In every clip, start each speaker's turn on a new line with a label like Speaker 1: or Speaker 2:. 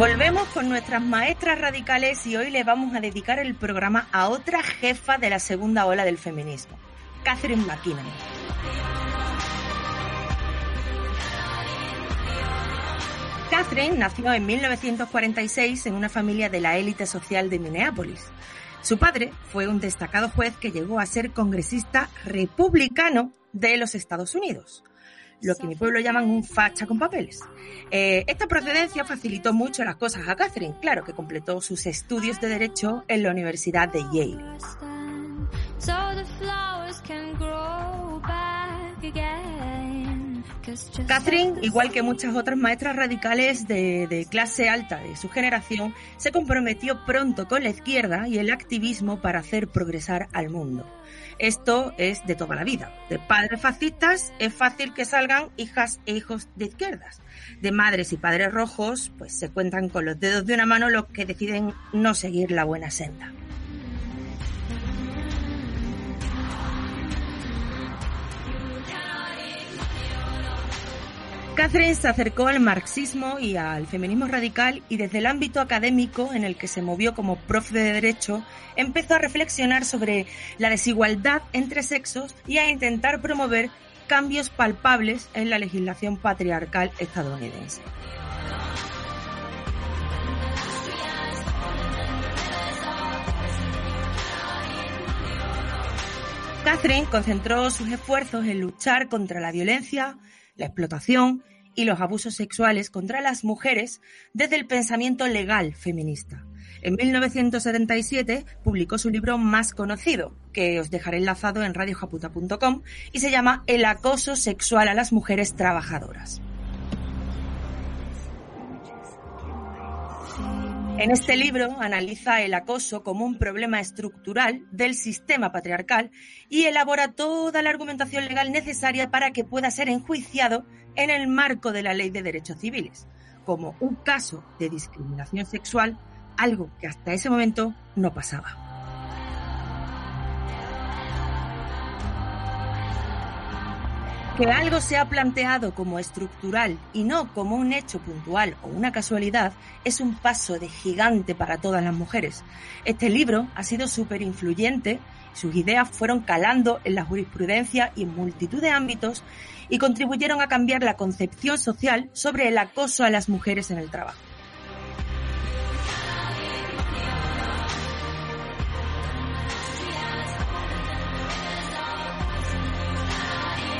Speaker 1: Volvemos con nuestras maestras radicales y hoy le vamos a dedicar el programa a otra jefa de la segunda ola del feminismo, Catherine McKinnon. Catherine nació en 1946 en una familia de la élite social de Minneapolis. Su padre fue un destacado juez que llegó a ser congresista republicano de los Estados Unidos lo que mi pueblo llaman un facha con papeles. Eh, esta procedencia facilitó mucho las cosas a Catherine, claro que completó sus estudios de Derecho en la Universidad de Yale. Catherine, igual que muchas otras maestras radicales de, de, clase alta de su generación, se comprometió pronto con la izquierda y el activismo para hacer progresar al mundo. Esto es de toda la vida. De padres fascistas es fácil que salgan hijas e hijos de izquierdas. De madres y padres rojos, pues se cuentan con los dedos de una mano los que deciden no seguir la buena senda. Catherine se acercó al marxismo y al feminismo radical y desde el ámbito académico en el que se movió como profe de derecho, empezó a reflexionar sobre la desigualdad entre sexos y a intentar promover cambios palpables en la legislación patriarcal estadounidense. Catherine concentró sus esfuerzos en luchar contra la violencia, la explotación y los abusos sexuales contra las mujeres desde el pensamiento legal feminista. En 1977 publicó su libro más conocido, que os dejaré enlazado en radiojaputa.com, y se llama El acoso sexual a las mujeres trabajadoras. En este libro analiza el acoso como un problema estructural del sistema patriarcal y elabora toda la argumentación legal necesaria para que pueda ser enjuiciado en el marco de la Ley de Derechos Civiles, como un caso de discriminación sexual, algo que hasta ese momento no pasaba. Que algo sea planteado como estructural y no como un hecho puntual o una casualidad es un paso de gigante para todas las mujeres. Este libro ha sido súper influyente, sus ideas fueron calando en la jurisprudencia y en multitud de ámbitos y contribuyeron a cambiar la concepción social sobre el acoso a las mujeres en el trabajo.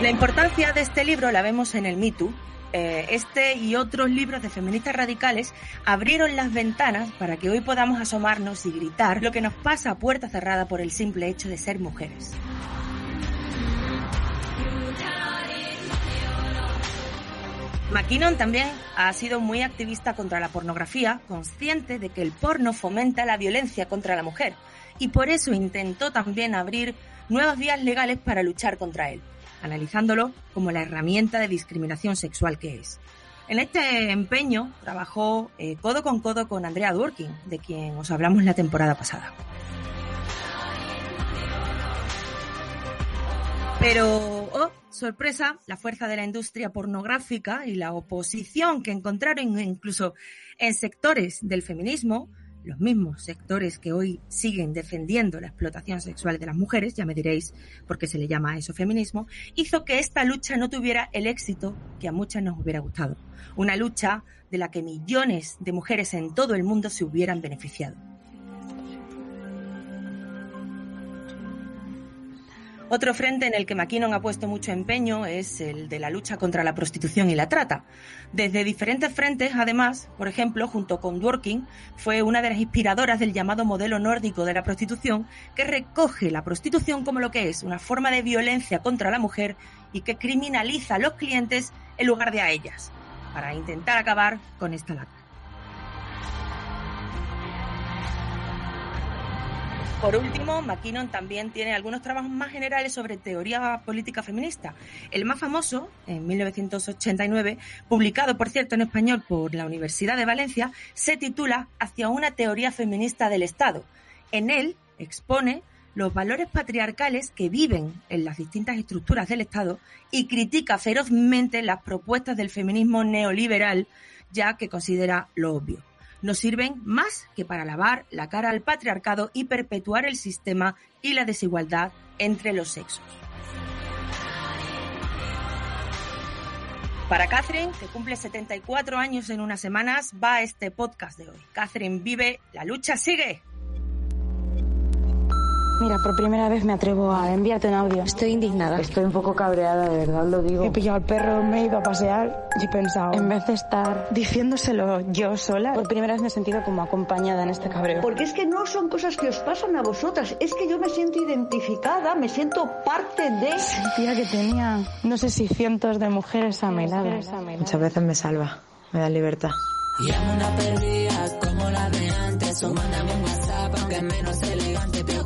Speaker 1: La importancia de este libro la vemos en el Me Too. Eh, este y otros libros de feministas radicales abrieron las ventanas para que hoy podamos asomarnos y gritar lo que nos pasa a puerta cerrada por el simple hecho de ser mujeres. McKinnon también ha sido muy activista contra la pornografía, consciente de que el porno fomenta la violencia contra la mujer, y por eso intentó también abrir nuevas vías legales para luchar contra él analizándolo como la herramienta de discriminación sexual que es. En este empeño trabajó eh, codo con codo con Andrea Dworkin, de quien os hablamos la temporada pasada. Pero, oh, sorpresa, la fuerza de la industria pornográfica y la oposición que encontraron incluso en sectores del feminismo los mismos sectores que hoy siguen defendiendo la explotación sexual de las mujeres, ya me diréis por qué se le llama a eso feminismo, hizo que esta lucha no tuviera el éxito que a muchas nos hubiera gustado. Una lucha de la que millones de mujeres en todo el mundo se hubieran beneficiado. Otro frente en el que McKinnon ha puesto mucho empeño es el de la lucha contra la prostitución y la trata. Desde diferentes frentes, además, por ejemplo, junto con Dworkin, fue una de las inspiradoras del llamado modelo nórdico de la prostitución, que recoge la prostitución como lo que es, una forma de violencia contra la mujer y que criminaliza a los clientes en lugar de a ellas, para intentar acabar con esta lacra. Por último, McKinnon también tiene algunos trabajos más generales sobre teoría política feminista. El más famoso, en 1989, publicado por cierto en español por la Universidad de Valencia, se titula Hacia una teoría feminista del Estado. En él expone los valores patriarcales que viven en las distintas estructuras del Estado y critica ferozmente las propuestas del feminismo neoliberal, ya que considera lo obvio no sirven más que para lavar la cara al patriarcado y perpetuar el sistema y la desigualdad entre los sexos. Para Catherine, que cumple 74 años en unas semanas, va este podcast de hoy. Catherine vive, la lucha sigue.
Speaker 2: Mira, por primera vez me atrevo a enviarte un audio.
Speaker 3: Estoy indignada.
Speaker 2: Estoy un poco cabreada, de verdad lo digo. He pillado al perro, me he ido a pasear y he pensado, en vez de estar diciéndoselo yo sola, por primera vez me he sentido como acompañada en este cabreo.
Speaker 4: Porque es que no son cosas que os pasan a vosotras, es que yo me siento identificada, me siento parte de...
Speaker 2: Sentía que tenía, no sé si cientos de mujeres a mi lado.
Speaker 3: Muchas veces me salva, me da libertad.
Speaker 5: Y una perdida como la de antes, o mándame un WhatsApp, aunque menos elegante, pero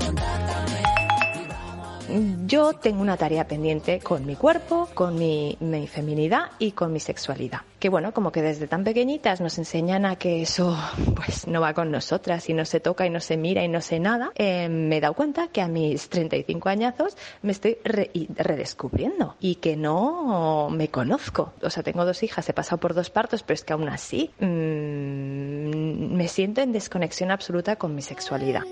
Speaker 3: yo tengo una tarea pendiente con mi cuerpo, con mi, feminidad y con mi sexualidad. Que bueno, como que desde tan pequeñitas nos enseñan a que eso pues no va con nosotras y no se toca y no se mira y no sé nada. Eh, me he dado cuenta que a mis 35 añazos me estoy redescubriendo y que no me conozco. O sea, tengo dos hijas, he pasado por dos partos, pero es que aún así mm, me siento en desconexión absoluta con mi sexualidad.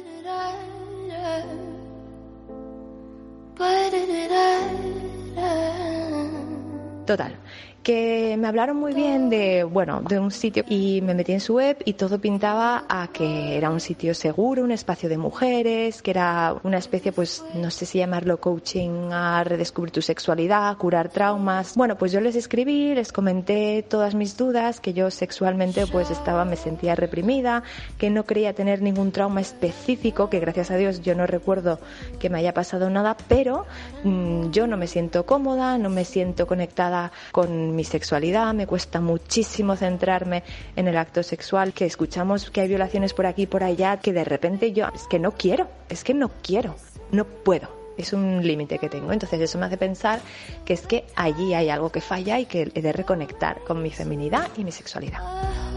Speaker 3: Total, que me hablaron muy bien de, bueno, de un sitio y me metí en su web y todo pintaba a que era un sitio seguro, un espacio de mujeres, que era una especie, pues, no sé si llamarlo coaching a redescubrir tu sexualidad, curar traumas. Bueno, pues yo les escribí, les comenté todas mis dudas, que yo sexualmente pues estaba, me sentía reprimida, que no quería tener ningún trauma específico, que gracias a Dios yo no recuerdo que me haya pasado nada, pero mm, yo no me siento cómoda, no me siento conectada con mi sexualidad, me cuesta muchísimo centrarme en el acto sexual, que escuchamos que hay violaciones por aquí y por allá, que de repente yo es que no quiero, es que no quiero, no puedo. Es un límite que tengo. Entonces eso me hace pensar que es que allí hay algo que falla y que he de reconectar con mi feminidad y mi sexualidad.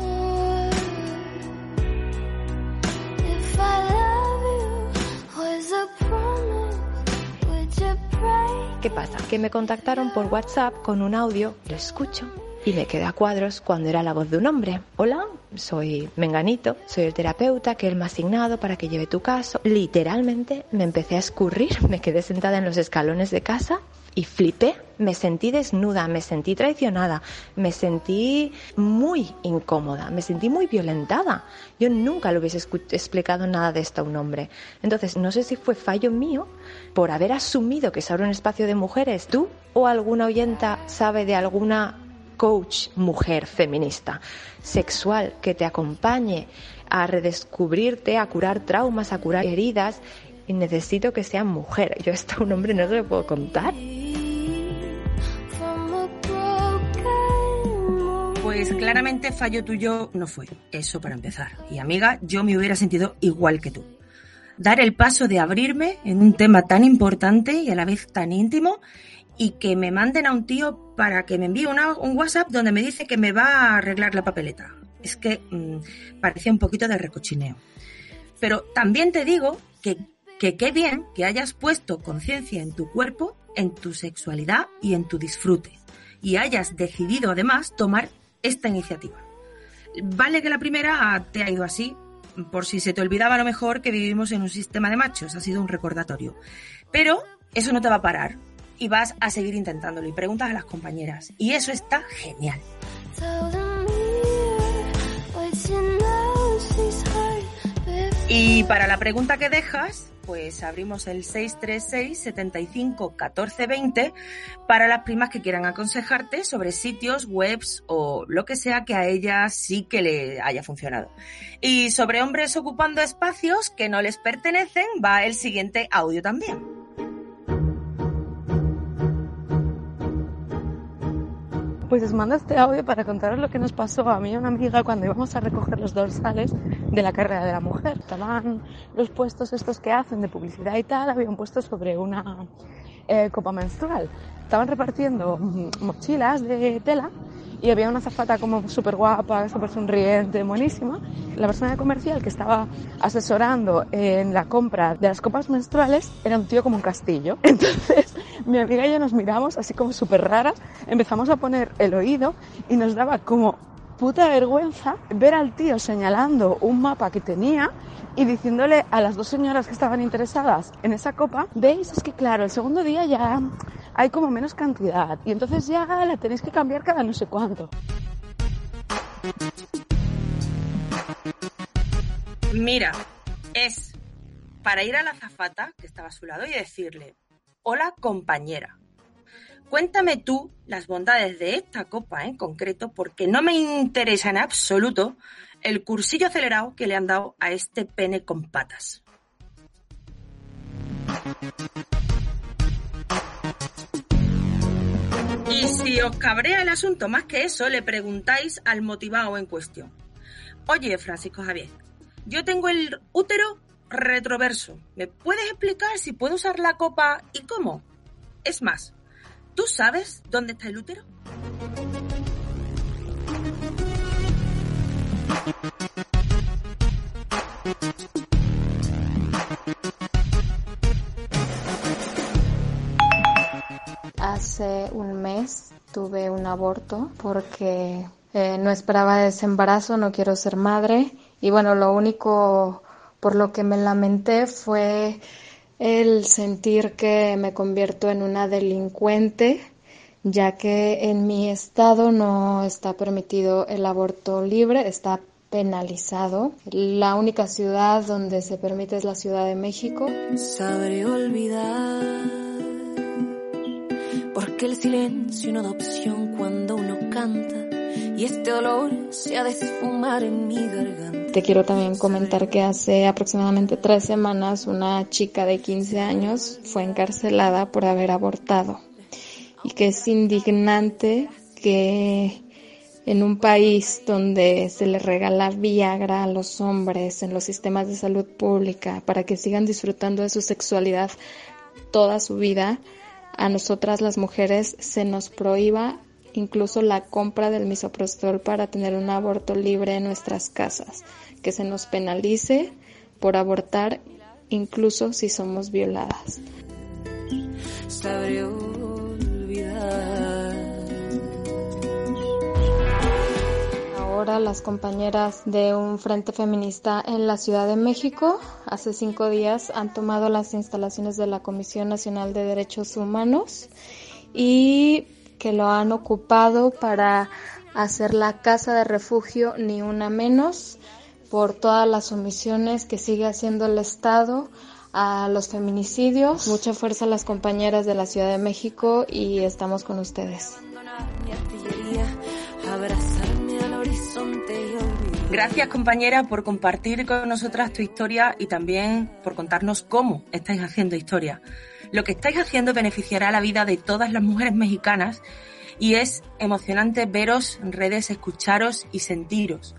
Speaker 3: ¿Qué pasa? Que me contactaron por WhatsApp con un audio, lo escucho y me quedé a cuadros cuando era la voz de un hombre. Hola, soy Menganito, soy el terapeuta que él me ha asignado para que lleve tu caso. Literalmente me empecé a escurrir, me quedé sentada en los escalones de casa y flipé. Me sentí desnuda, me sentí traicionada, me sentí muy incómoda, me sentí muy violentada. Yo nunca le hubiese explicado nada de esto a un hombre. Entonces, no sé si fue fallo mío por haber asumido que se abre un espacio de mujeres. ¿Tú o alguna oyenta sabe de alguna coach mujer feminista, sexual, que te acompañe a redescubrirte, a curar traumas, a curar heridas? Y necesito que sea mujer. Yo esto a un hombre no se lo puedo contar.
Speaker 1: Claramente fallo tuyo no fue, eso para empezar. Y amiga, yo me hubiera sentido igual que tú. Dar el paso de abrirme en un tema tan importante y a la vez tan íntimo y que me manden a un tío para que me envíe un WhatsApp donde me dice que me va a arreglar la papeleta. Es que mm, parecía un poquito de recochineo. Pero también te digo que, que qué bien que hayas puesto conciencia en tu cuerpo, en tu sexualidad y en tu disfrute. Y hayas decidido además tomar esta iniciativa. Vale que la primera te ha ido así, por si se te olvidaba a lo mejor que vivimos en un sistema de machos, ha sido un recordatorio. Pero eso no te va a parar y vas a seguir intentándolo y preguntas a las compañeras. Y eso está genial. Y para la pregunta que dejas, pues abrimos el 636 75 14 20 para las primas que quieran aconsejarte sobre sitios, webs o lo que sea que a ellas sí que le haya funcionado. Y sobre hombres ocupando espacios que no les pertenecen va el siguiente audio también.
Speaker 6: Pues os mando este audio para contaros lo que nos pasó a mí y a una amiga cuando íbamos a recoger los dorsales de la carrera de la mujer. Estaban los puestos estos que hacen de publicidad y tal, había un puesto sobre una eh, copa menstrual. Estaban repartiendo mochilas de tela y había una zafata como súper guapa, súper sonriente, buenísima. La persona comercial que estaba asesorando en la compra de las copas menstruales era un tío como un castillo. Entonces mi amiga y yo nos miramos así como súper raras, empezamos a poner el oído y nos daba como puta vergüenza ver al tío señalando un mapa que tenía y diciéndole a las dos señoras que estaban interesadas en esa copa, veis, es que claro, el segundo día ya hay como menos cantidad y entonces ya la tenéis que cambiar cada no sé cuánto.
Speaker 1: Mira, es para ir a la zafata que estaba a su lado y decirle, hola compañera, cuéntame tú las bondades de esta copa en concreto porque no me interesa en absoluto el cursillo acelerado que le han dado a este pene con patas. Y si os cabrea el asunto más que eso, le preguntáis al motivado en cuestión. Oye, Francisco Javier, yo tengo el útero retroverso. ¿Me puedes explicar si puedo usar la copa y cómo? Es más, ¿tú sabes dónde está el útero?
Speaker 7: Hace un mes tuve un aborto porque eh, no esperaba ese embarazo, no quiero ser madre y bueno, lo único por lo que me lamenté fue el sentir que me convierto en una delincuente, ya que en mi estado no está permitido el aborto libre, está penalizado. La única ciudad donde se permite es la Ciudad de México.
Speaker 5: Sabré olvidar porque el silencio no da opción cuando uno canta y este olor se ha de esfumar en mi garganta.
Speaker 7: Te quiero también comentar que hace aproximadamente tres semanas una chica de 15 años fue encarcelada por haber abortado. Y que es indignante que en un país donde se le regala Viagra a los hombres en los sistemas de salud pública para que sigan disfrutando de su sexualidad toda su vida, a nosotras las mujeres se nos prohíba incluso la compra del misoprostol para tener un aborto libre en nuestras casas, que se nos penalice por abortar incluso si somos violadas. Ahora las compañeras de un frente feminista en la Ciudad de México. Hace cinco días han tomado las instalaciones de la Comisión Nacional de Derechos Humanos y que lo han ocupado para hacer la casa de refugio ni una menos por todas las omisiones que sigue haciendo el Estado a los feminicidios. Mucha fuerza a las compañeras de la Ciudad de México y estamos con ustedes.
Speaker 1: Gracias compañera por compartir con nosotras tu historia y también por contarnos cómo estáis haciendo historia. Lo que estáis haciendo beneficiará la vida de todas las mujeres mexicanas y es emocionante veros en redes, escucharos y sentiros.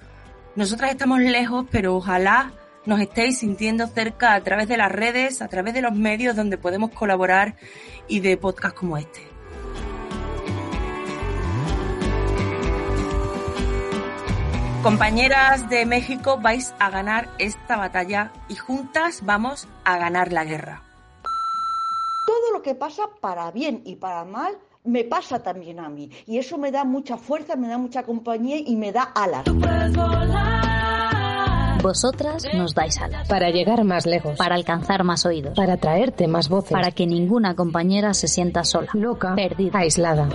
Speaker 1: Nosotras estamos lejos, pero ojalá nos estéis sintiendo cerca a través de las redes, a través de los medios donde podemos colaborar y de podcasts como este. Compañeras de México, vais a ganar esta batalla y juntas vamos a ganar la guerra.
Speaker 4: Todo lo que pasa para bien y para mal me pasa también a mí. Y eso me da mucha fuerza, me da mucha compañía y me da alas.
Speaker 8: Vosotras nos dais alas.
Speaker 9: Para llegar más lejos.
Speaker 8: Para alcanzar más oídos.
Speaker 9: Para traerte más voces.
Speaker 8: Para que ninguna compañera se sienta sola.
Speaker 9: Loca.
Speaker 8: Perdida.
Speaker 9: Aislada.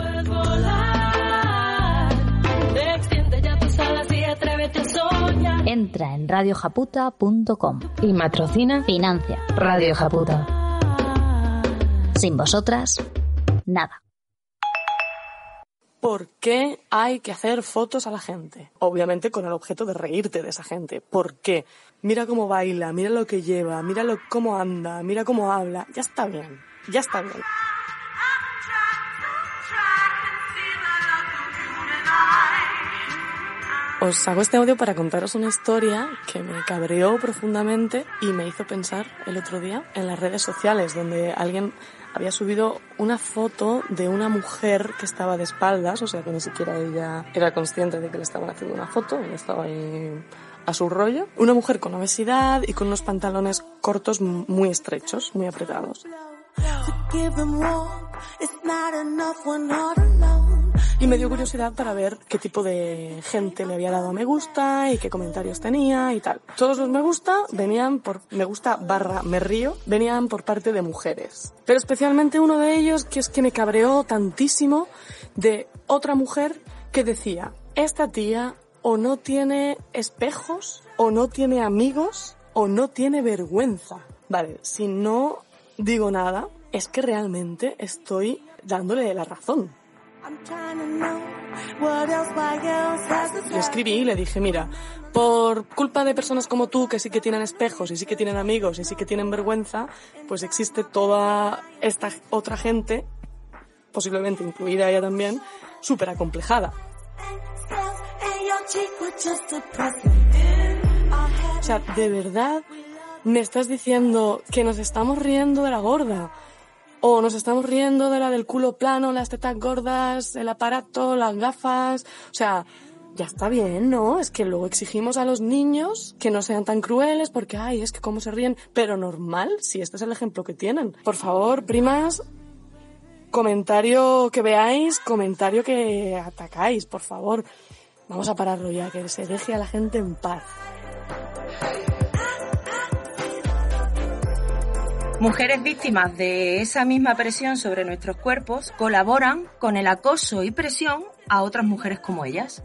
Speaker 8: Entra en radiojaputa.com
Speaker 9: y matrocina
Speaker 8: Financia
Speaker 9: Radio Japuta.
Speaker 8: Sin vosotras, nada.
Speaker 10: ¿Por qué hay que hacer fotos a la gente? Obviamente con el objeto de reírte de esa gente. ¿Por qué? Mira cómo baila, mira lo que lleva, mira lo, cómo anda, mira cómo habla. Ya está bien, ya está bien. Os hago este audio para contaros una historia que me cabreó profundamente y me hizo pensar el otro día en las redes sociales, donde alguien había subido una foto de una mujer que estaba de espaldas, o sea que ni siquiera ella era consciente de que le estaban haciendo una foto, ella estaba ahí a su rollo. Una mujer con obesidad y con unos pantalones cortos muy estrechos, muy apretados. Y me dio curiosidad para ver qué tipo de gente le había dado me gusta y qué comentarios tenía y tal. Todos los me gusta venían por me gusta barra me río, venían por parte de mujeres. Pero especialmente uno de ellos que es que me cabreó tantísimo de otra mujer que decía, esta tía o no tiene espejos, o no tiene amigos, o no tiene vergüenza. Vale, si no digo nada, es que realmente estoy dándole la razón. Le escribí y le dije, mira, por culpa de personas como tú que sí que tienen espejos y sí que tienen amigos y sí que tienen vergüenza, pues existe toda esta otra gente, posiblemente incluida ella también, súper acomplejada. O sea, de verdad me estás diciendo que nos estamos riendo de la gorda. O nos estamos riendo de la del culo plano, las tetas gordas, el aparato, las gafas. O sea, ya está bien, ¿no? Es que luego exigimos a los niños que no sean tan crueles porque, ay, es que cómo se ríen. Pero normal, si este es el ejemplo que tienen. Por favor, primas, comentario que veáis, comentario que atacáis, por favor. Vamos a pararlo ya, que se deje a la gente en paz.
Speaker 1: Mujeres víctimas de esa misma presión sobre nuestros cuerpos colaboran con el acoso y presión a otras mujeres como ellas.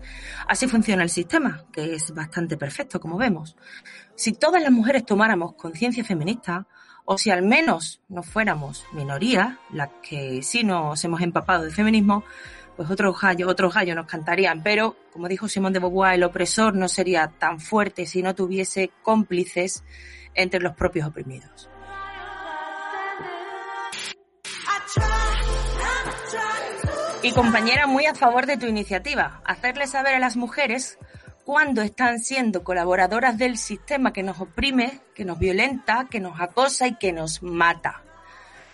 Speaker 1: Así funciona el sistema, que es bastante perfecto, como vemos. Si todas las mujeres tomáramos conciencia feminista, o si al menos no fuéramos minorías, las que sí nos hemos empapado de feminismo, pues otros gallos, otros gallos nos cantarían. Pero, como dijo Simón de Beauvoir, el opresor no sería tan fuerte si no tuviese cómplices entre los propios oprimidos. Y compañera, muy a favor de tu iniciativa, hacerle saber a las mujeres cuando están siendo colaboradoras del sistema que nos oprime, que nos violenta, que nos acosa y que nos mata.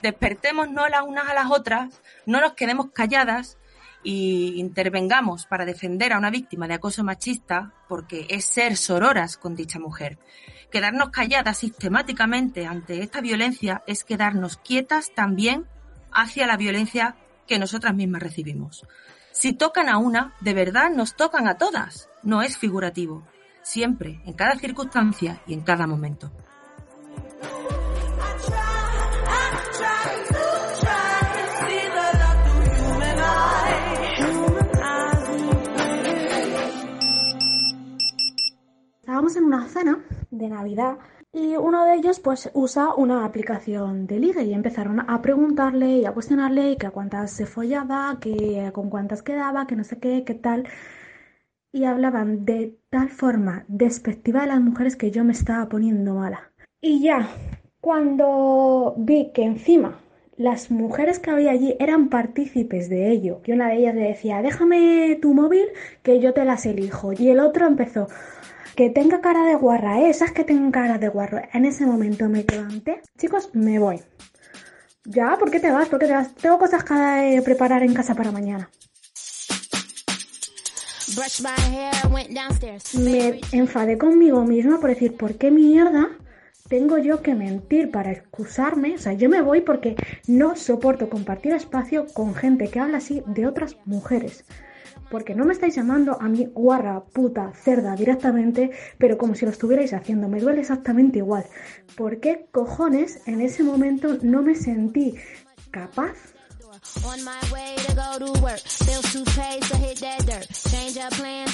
Speaker 1: Despertémonos las unas a las otras, no nos quedemos calladas y intervengamos para defender a una víctima de acoso machista, porque es ser sororas con dicha mujer. Quedarnos calladas sistemáticamente ante esta violencia es quedarnos quietas también hacia la violencia que nosotras mismas recibimos. Si tocan a una, de verdad nos tocan a todas. No es figurativo. Siempre, en cada circunstancia y en cada momento.
Speaker 11: Estábamos en una cena de Navidad y uno de ellos pues usa una aplicación de ligue y empezaron a preguntarle y a cuestionarle que a cuántas se follaba, que con cuántas quedaba, que no sé qué, qué tal. Y hablaban de tal forma despectiva de las mujeres que yo me estaba poniendo mala. Y ya, cuando vi que encima las mujeres que había allí eran partícipes de ello, y una de ellas le decía, déjame tu móvil que yo te las elijo. Y el otro empezó, que tenga cara de guarra, ¿eh? esas que tengan cara de guarro. En ese momento me levanté. Chicos, me voy. Ya, ¿por qué te vas? ¿Por qué te vas? Tengo cosas que preparar en casa para mañana. Me enfadé conmigo misma por decir, ¿por qué mierda tengo yo que mentir para excusarme? O sea, yo me voy porque no soporto compartir espacio con gente que habla así de otras mujeres porque no me estáis llamando a mí guarra, puta, cerda directamente, pero como si lo estuvierais haciendo. Me duele exactamente igual. ¿Por qué cojones en ese momento no me sentí capaz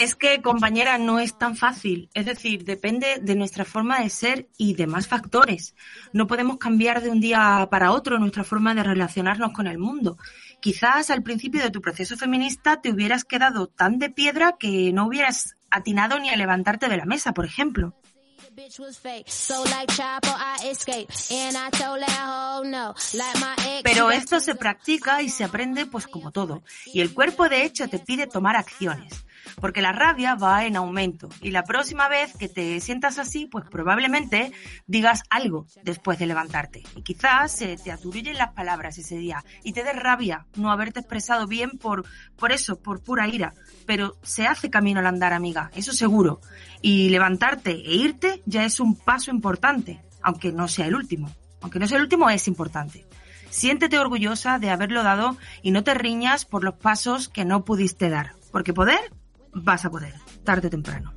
Speaker 1: Es que, compañera, no es tan fácil. Es decir, depende de nuestra forma de ser y de más factores. No podemos cambiar de un día para otro nuestra forma de relacionarnos con el mundo. Quizás al principio de tu proceso feminista te hubieras quedado tan de piedra que no hubieras atinado ni a levantarte de la mesa, por ejemplo. Pero esto se practica y se aprende pues como todo. Y el cuerpo de hecho te pide tomar acciones porque la rabia va en aumento y la próxima vez que te sientas así, pues probablemente digas algo después de levantarte y quizás se te aturillen las palabras ese día y te dé rabia no haberte expresado bien por, por eso, por pura ira, pero se hace camino al andar, amiga, eso seguro. Y levantarte e irte ya es un paso importante, aunque no sea el último. Aunque no sea el último, es importante. Siéntete orgullosa de haberlo dado y no te riñas por los pasos que no pudiste dar. Porque poder vas a poder, tarde o temprano.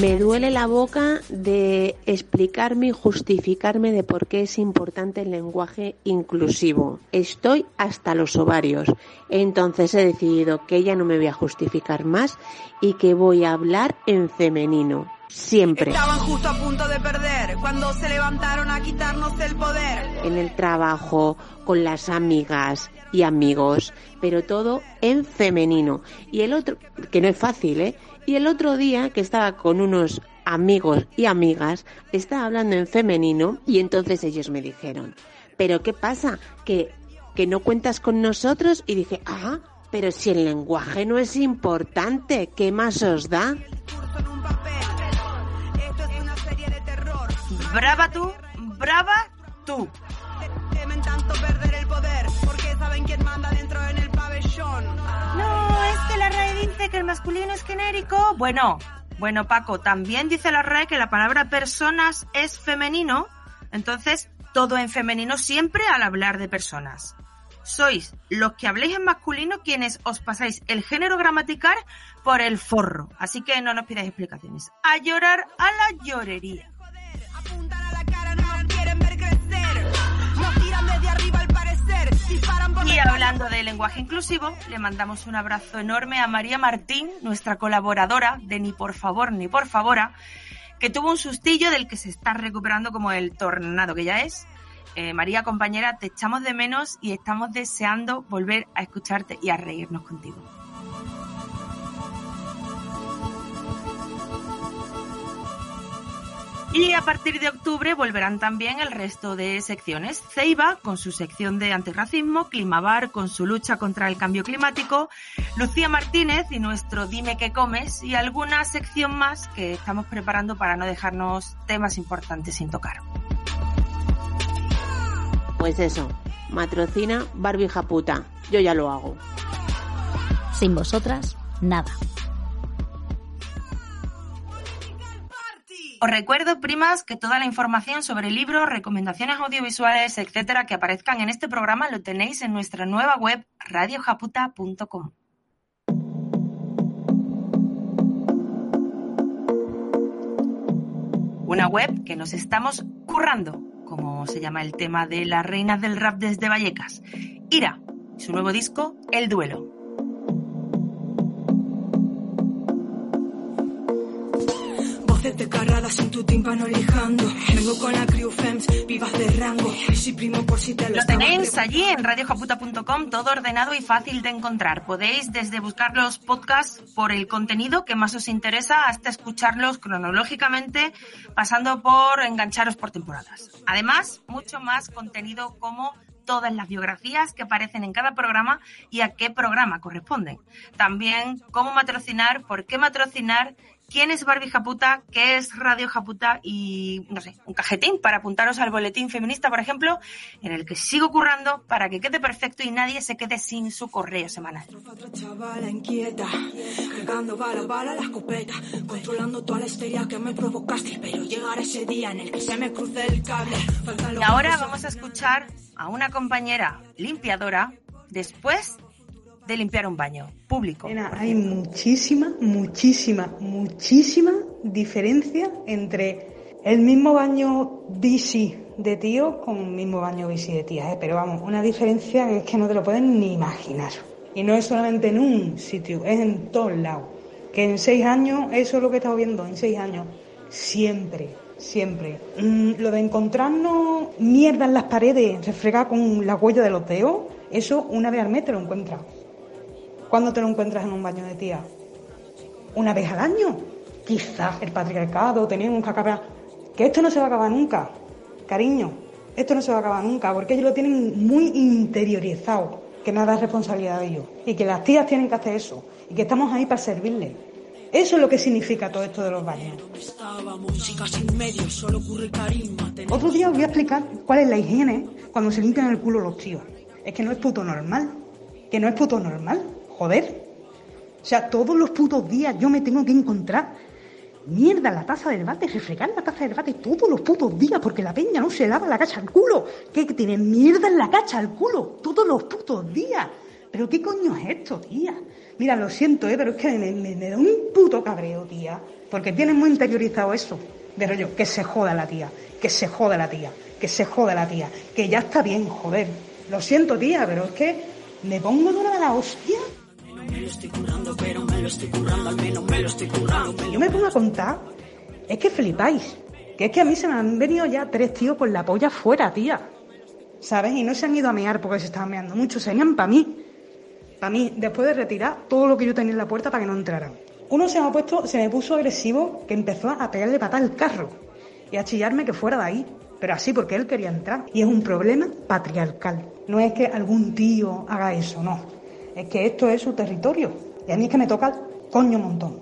Speaker 12: Me duele la boca de explicarme y justificarme de por qué es importante el lenguaje inclusivo. Estoy hasta los ovarios. Entonces he decidido que ya no me voy a justificar más y que voy a hablar en femenino. Siempre.
Speaker 13: Estaban justo a punto de perder cuando se levantaron a quitarnos el poder.
Speaker 12: En el trabajo, con las amigas y amigos, pero todo en femenino. Y el otro, que no es fácil, ¿eh? Y el otro día que estaba con unos amigos y amigas, estaba hablando en femenino y entonces ellos me dijeron, pero ¿qué pasa? Que, que no cuentas con nosotros y dije, ah, pero si el lenguaje no es importante, ¿qué más os da?
Speaker 1: Brava tú, brava tú.
Speaker 13: Temen tanto perder el poder porque saben quién manda dentro en el pabellón.
Speaker 1: No, es que la RAE dice que el masculino es genérico. Bueno, bueno, Paco, también dice la RAE que la palabra personas es femenino. Entonces, todo en femenino siempre al hablar de personas. Sois los que habléis en masculino quienes os pasáis el género gramatical por el forro. Así que no nos pidáis explicaciones. A llorar a la llorería. Y hablando de lenguaje inclusivo, le mandamos un abrazo enorme a María Martín, nuestra colaboradora de Ni por favor ni por favora, que tuvo un sustillo del que se está recuperando como el tornado que ya es. Eh, María, compañera, te echamos de menos y estamos deseando volver a escucharte y a reírnos contigo. Y a partir de octubre volverán también el resto de secciones. Ceiba con su sección de antirracismo, Climabar con su lucha contra el cambio climático, Lucía Martínez y nuestro Dime qué comes y alguna sección más que estamos preparando para no dejarnos temas importantes sin tocar.
Speaker 12: Pues eso, matrocina Barbie Japuta. Yo ya lo hago.
Speaker 8: Sin vosotras, nada.
Speaker 1: Os recuerdo, primas, que toda la información sobre libros, recomendaciones audiovisuales, etcétera, que aparezcan en este programa lo tenéis en nuestra nueva web radiojaputa.com. Una web que nos estamos currando, como se llama el tema de las reinas del rap desde Vallecas. Ira, su nuevo disco, El Duelo.
Speaker 13: Voces descarradas en tu tímpano lijando. Vengo con la crew fems, vivas de rango. Y si primo por si te lo
Speaker 1: Lo tenéis allí en radiojaputa.com, todo ordenado y fácil de encontrar. Podéis desde buscar los podcasts por el contenido que más os interesa hasta escucharlos cronológicamente, pasando por engancharos por temporadas. Además, mucho más contenido como todas las biografías que aparecen en cada programa y a qué programa corresponden. También cómo matrocinar, por qué matrocinar, quién es Barbie Japuta, qué es Radio Japuta y, no sé, un cajetín para apuntaros al boletín feminista, por ejemplo, en el que sigo currando para que quede perfecto y nadie se quede sin su correo semanal.
Speaker 13: Otra chavala inquieta, cargando bala, bala la escopeta, controlando toda la histeria que me provocaste, pero llegará ese día en el que se me cruce el cable. Faltan
Speaker 1: Y ahora vamos a escuchar a una compañera limpiadora después de limpiar un baño público.
Speaker 14: hay muchísima, muchísima, muchísima diferencia entre el mismo baño bici de tío con el mismo baño bici de tía, ¿eh? pero vamos, una diferencia que es que no te lo pueden ni imaginar. Y no es solamente en un sitio, es en todos lados. Que en seis años, eso es lo que he estado viendo, en seis años, siempre, siempre. Mm, lo de encontrarnos mierda en las paredes, refregar con la huella de los dedos, eso una vez al mes te lo encuentras. ¿Cuándo te lo encuentras en un baño de tía? ¿Una vez al año? Quizás el patriarcado, tenemos que acabar que esto no se va a acabar nunca, cariño, esto no se va a acabar nunca, porque ellos lo tienen muy interiorizado, que nada es responsabilidad de ellos, y que las tías tienen que hacer eso, y que estamos ahí para servirles. Eso es lo que significa todo esto de los baños. Otro día os voy a explicar cuál es la higiene cuando se limpian el culo los tíos. Es que no es puto normal. Que no es puto normal. Joder. O sea, todos los putos días yo me tengo que encontrar mierda la taza del bate, refregar la taza del bate todos los putos días porque la peña no se lava la cacha al culo. ¿Qué tiene mierda en la cacha al culo todos los putos días? ¿Pero qué coño es esto, tía? Mira, lo siento, ¿eh? pero es que me, da un puto cabreo, tía. Porque tienen muy interiorizado eso. Pero yo, que se joda la tía, que se joda la tía, que se joda la tía, que ya está bien, joder. Lo siento, tía, pero es que me pongo toda la hostia me lo estoy currando, pero me lo estoy currando, al menos me lo estoy currando. Yo me pongo a contar, es que flipáis. Que es que a mí se me han venido ya tres tíos con la polla fuera, tía. ¿Sabes? Y no se han ido a mear porque se estaban meando mucho, se venían para mí. Para mí, después de retirar todo lo que yo tenía en la puerta para que no entraran. Uno se me, ha puesto, se me puso agresivo que empezó a pegarle patada al carro y a chillarme que fuera de ahí. Pero así porque él quería entrar. Y es un problema patriarcal. No es que algún tío haga eso, no es que esto es su territorio. Y a mí es que me toca el coño montón.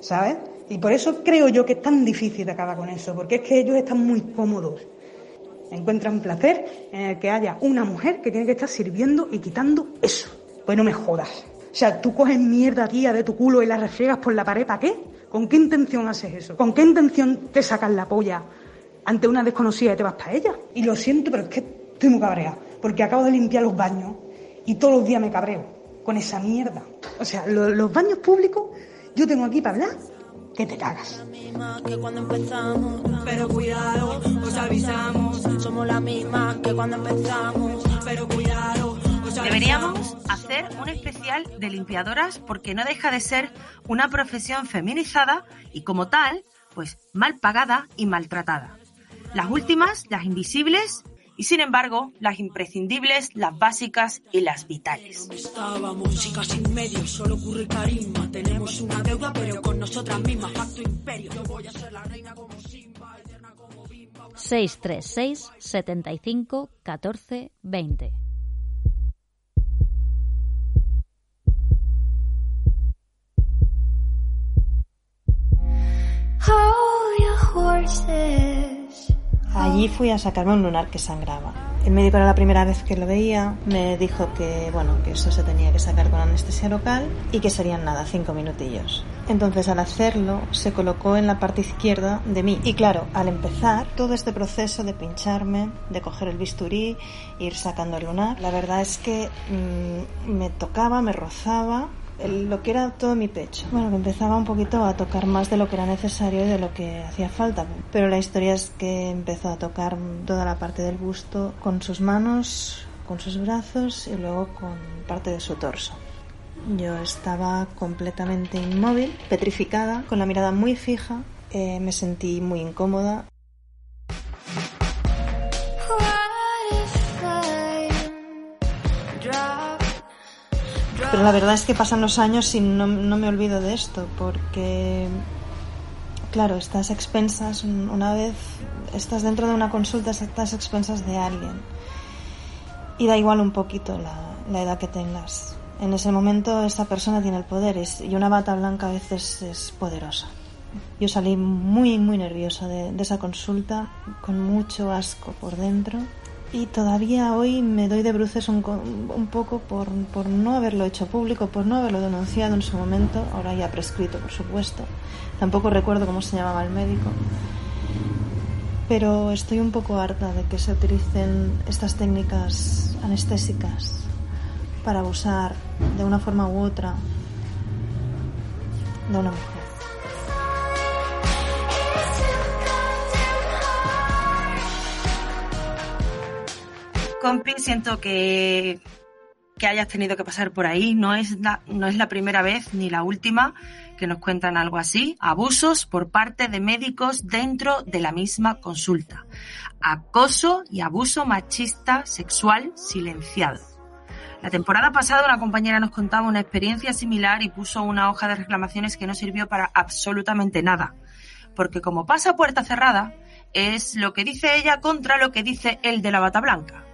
Speaker 14: ¿Sabes? Y por eso creo yo que es tan difícil de acabar con eso, porque es que ellos están muy cómodos. Encuentran placer en el que haya una mujer que tiene que estar sirviendo y quitando eso. Pues no me jodas. O sea, tú coges mierda tía de tu culo y la refriegas por la pared, ¿para qué? ¿Con qué intención haces eso? ¿Con qué intención te sacas la polla ante una desconocida y te vas para ella? Y lo siento, pero es que estoy muy cabreada, porque acabo de limpiar los baños y todos los días me cabreo con esa mierda. O sea, los baños públicos, yo tengo aquí para hablar que te cagas. Que cuando empezamos, pero cuidado, os avisamos, somos la misma que cuando empezamos,
Speaker 1: pero cuidado. Deberíamos hacer un especial de limpiadoras porque no deja de ser una profesión feminizada y como tal, pues mal pagada y maltratada. Las últimas, las invisibles, y sin embargo las imprescindibles, las básicas y las vitales. música sin medio, solo ocurre carisma. Tenemos una deuda, pero con nosotras mismas, pacto imperio. Yo voy a ser la reina como Simba, eterna como Bimba.
Speaker 8: 636 75 14 20
Speaker 15: Hold your horses. Allí fui a sacarme un lunar que sangraba. El médico era la primera vez que lo veía, me dijo que, bueno, que eso se tenía que sacar con anestesia local y que serían nada, cinco minutillos. Entonces al hacerlo se colocó en la parte izquierda de mí. Y claro, al empezar todo este proceso de pincharme, de coger el bisturí, ir sacando el lunar, la verdad es que mm, me tocaba, me rozaba lo que era todo mi pecho. Bueno, que empezaba un poquito a tocar más de lo que era necesario y de lo que hacía falta. Pero la historia es que empezó a tocar toda la parte del busto con sus manos, con sus brazos y luego con parte de su torso. Yo estaba completamente inmóvil, petrificada, con la mirada muy fija. Eh, me sentí muy incómoda. Pero la verdad es que pasan los años y no, me olvido de esto, porque, claro, estás expensas, una vez estás dentro de una consulta, estás expensas de alguien. Y da igual un poquito la, edad que tengas. En ese momento esa persona tiene el poder y una bata blanca a veces es poderosa. Yo salí muy, muy nerviosa de esa consulta, con mucho asco por dentro y todavía hoy me doy de bruces un, un poco por, por, no haberlo hecho público, por no haberlo denunciado en su momento, ahora ya prescrito por supuesto. Tampoco recuerdo cómo se llamaba el médico. Pero estoy un poco harta de que se utilicen estas técnicas anestésicas para abusar de una forma u otra de una mujer.
Speaker 1: Compi, siento que, que hayas tenido que pasar por ahí. No es, la, no es la primera vez ni la última que nos cuentan algo así. Abusos por parte de médicos dentro de la misma consulta. Acoso y abuso machista sexual silenciado. La temporada pasada una compañera nos contaba una experiencia similar y puso una hoja de reclamaciones que no sirvió para absolutamente nada. Porque como pasa puerta cerrada, es lo que dice ella contra lo que dice el de la bata blanca.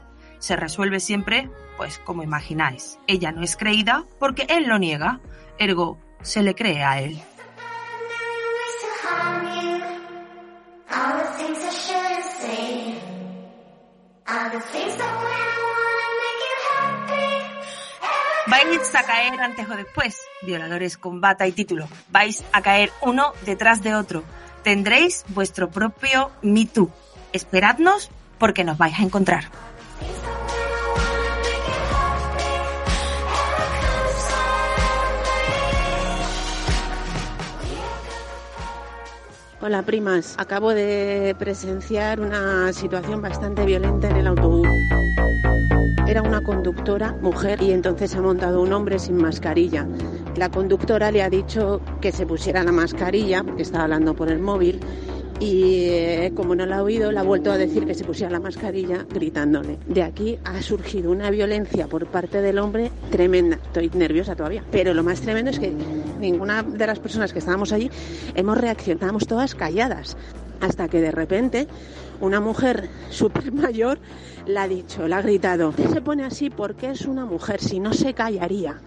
Speaker 1: Se resuelve siempre, pues como imagináis. Ella no es creída porque él lo niega, ergo se le cree a él. Vais a caer antes o después, violadores con bata y título. Vais a caer uno detrás de otro. Tendréis vuestro propio Me Too. Esperadnos porque nos vais a encontrar.
Speaker 12: Hola primas, acabo de presenciar una situación bastante violenta en el autobús. Era una conductora, mujer, y entonces ha montado un hombre sin mascarilla. La conductora le ha dicho que se pusiera la mascarilla, porque estaba hablando por el móvil, y eh, como no la ha oído, le ha vuelto a decir que se pusiera la mascarilla gritándole. De aquí ha surgido una violencia por parte del hombre tremenda. Estoy nerviosa todavía. Pero lo más tremendo es que ninguna de las personas que estábamos allí hemos reaccionado, estábamos todas calladas. Hasta que de repente una mujer súper mayor la ha dicho, la ha gritado, se pone así porque es una mujer, si no se callaría.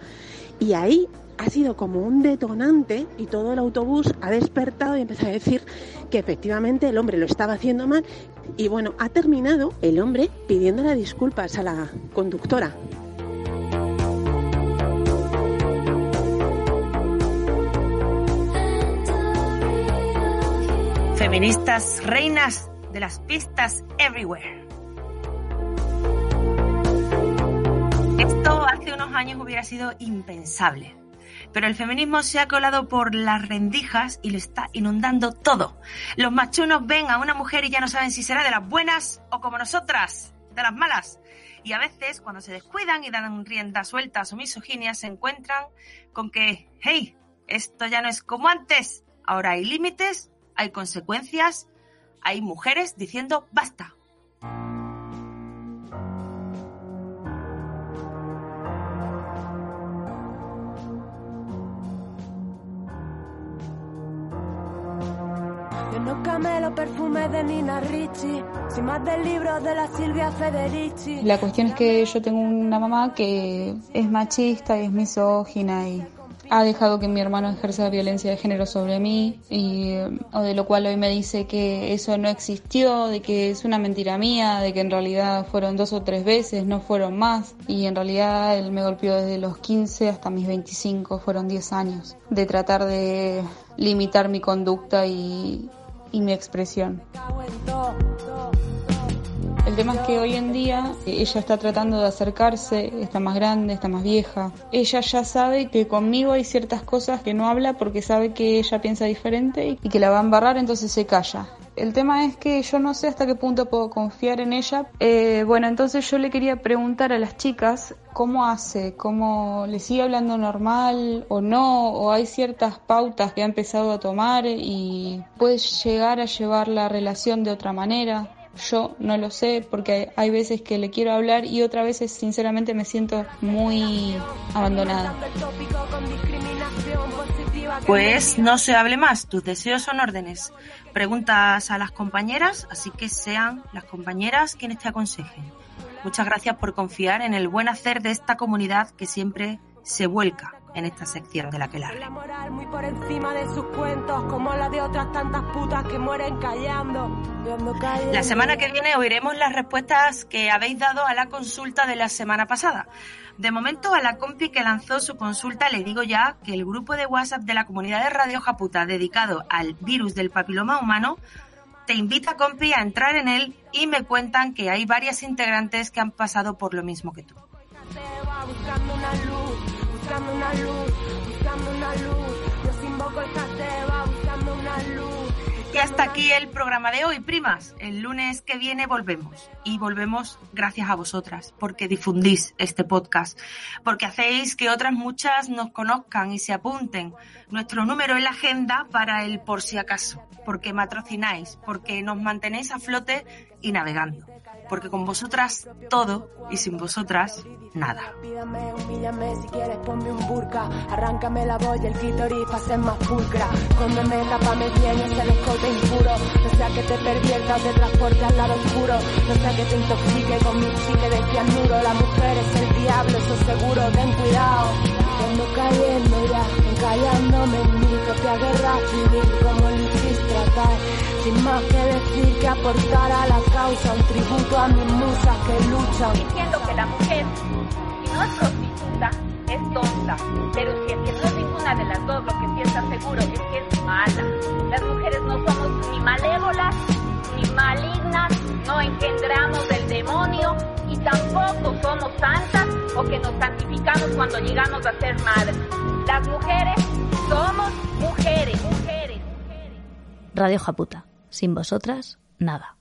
Speaker 12: Y ahí ha sido como un detonante y todo el autobús ha despertado y empezó a decir que efectivamente el hombre lo estaba haciendo mal y bueno, ha terminado el hombre pidiéndole disculpas a la conductora.
Speaker 1: Feministas reinas de las pistas everywhere. Esto hace unos años hubiera sido impensable. Pero el feminismo se ha colado por las rendijas y lo está inundando todo. Los machunos ven a una mujer y ya no saben si será de las buenas o como nosotras, de las malas. Y a veces, cuando se descuidan y dan rienda suelta a su misoginia, se encuentran con que, hey, esto ya no es como antes. Ahora hay límites, hay consecuencias, hay mujeres diciendo basta.
Speaker 13: Yo no camelo perfume de Nina Ricci, sin más del libro de la Silvia Federici.
Speaker 2: La cuestión es que yo tengo una mamá que es machista y es misógina y ha dejado que mi hermano ejerza violencia de género sobre mí y o de lo cual hoy me dice que eso no existió, de que es una mentira mía, de que en realidad fueron dos o tres veces, no fueron más y en realidad él me golpeó desde los 15 hasta mis 25, fueron 10 años de tratar de limitar mi conducta y, y mi expresión. El tema es que hoy en día ella está tratando de acercarse, está más grande, está más vieja. Ella ya sabe que conmigo hay ciertas cosas que no habla porque sabe que ella piensa diferente y que la va a embarrar, entonces se calla. El tema es que yo no sé hasta qué punto puedo confiar en ella. Eh, bueno, entonces yo le quería preguntar a las chicas cómo hace, cómo le sigue hablando normal o no, o hay ciertas pautas que ha empezado a tomar y puede llegar a llevar la relación de otra manera. Yo no lo sé porque hay veces que le quiero hablar y otras veces sinceramente me siento muy abandonada.
Speaker 1: Pues no se hable más, tus deseos son órdenes. Preguntas a las compañeras, así que sean las compañeras quienes te aconsejen. Muchas gracias por confiar en el buen hacer de esta comunidad que siempre se vuelca en esta sección de la que la
Speaker 13: La moral muy por encima de sus cuentos, como la de otras tantas putas que mueren callando. viendo callando.
Speaker 1: La semana que viene oiremos las respuestas que habéis dado a la consulta de la semana pasada. De momento, a la compi que lanzó su consulta le digo ya que el grupo de WhatsApp de la comunidad de Radio Japuta dedicado al virus del papiloma humano te invita, compi, a entrar en él y me cuentan que hay varias integrantes que han pasado por lo mismo que tú. Y hasta aquí el programa de hoy, primas. El lunes que viene volvemos. Y volvemos gracias a vosotras, porque difundís este podcast, porque hacéis que otras muchas nos conozcan y se apunten nuestro número en la agenda para el por si acaso, porque matrocináis, porque nos mantenéis a flote y navegando. Porque con vosotras todo y sin vosotras nada.
Speaker 13: Pídame, humíllame, si quieres ponme un burka, arráncame la boya, el clítoris pa' ser más pulcra, cóndeme, tapame bien ese escote impuro, no sea que te pervierta o te transporte al lado oscuro, no sea que te intoxique con mi chile de cianuro, la mujer es el diablo, eso seguro, ten cuidado, ando cayendo ya, encallándome en mi propia guerra civil, como hiciste acá, sin más que decir que aportar a la causa un tributo a mis musas que luchan.
Speaker 16: Diciendo que la mujer, si no es prostituta, es tonta. Pero si es que no es ninguna de las dos, lo que sí está seguro es que es mala. Las mujeres no somos ni malévolas, ni malignas, no engendramos del demonio y tampoco somos santas o que nos santificamos cuando llegamos a ser madres. Las mujeres somos mujeres, mujeres.
Speaker 8: Radio Japuta. Sin vosotras, nada.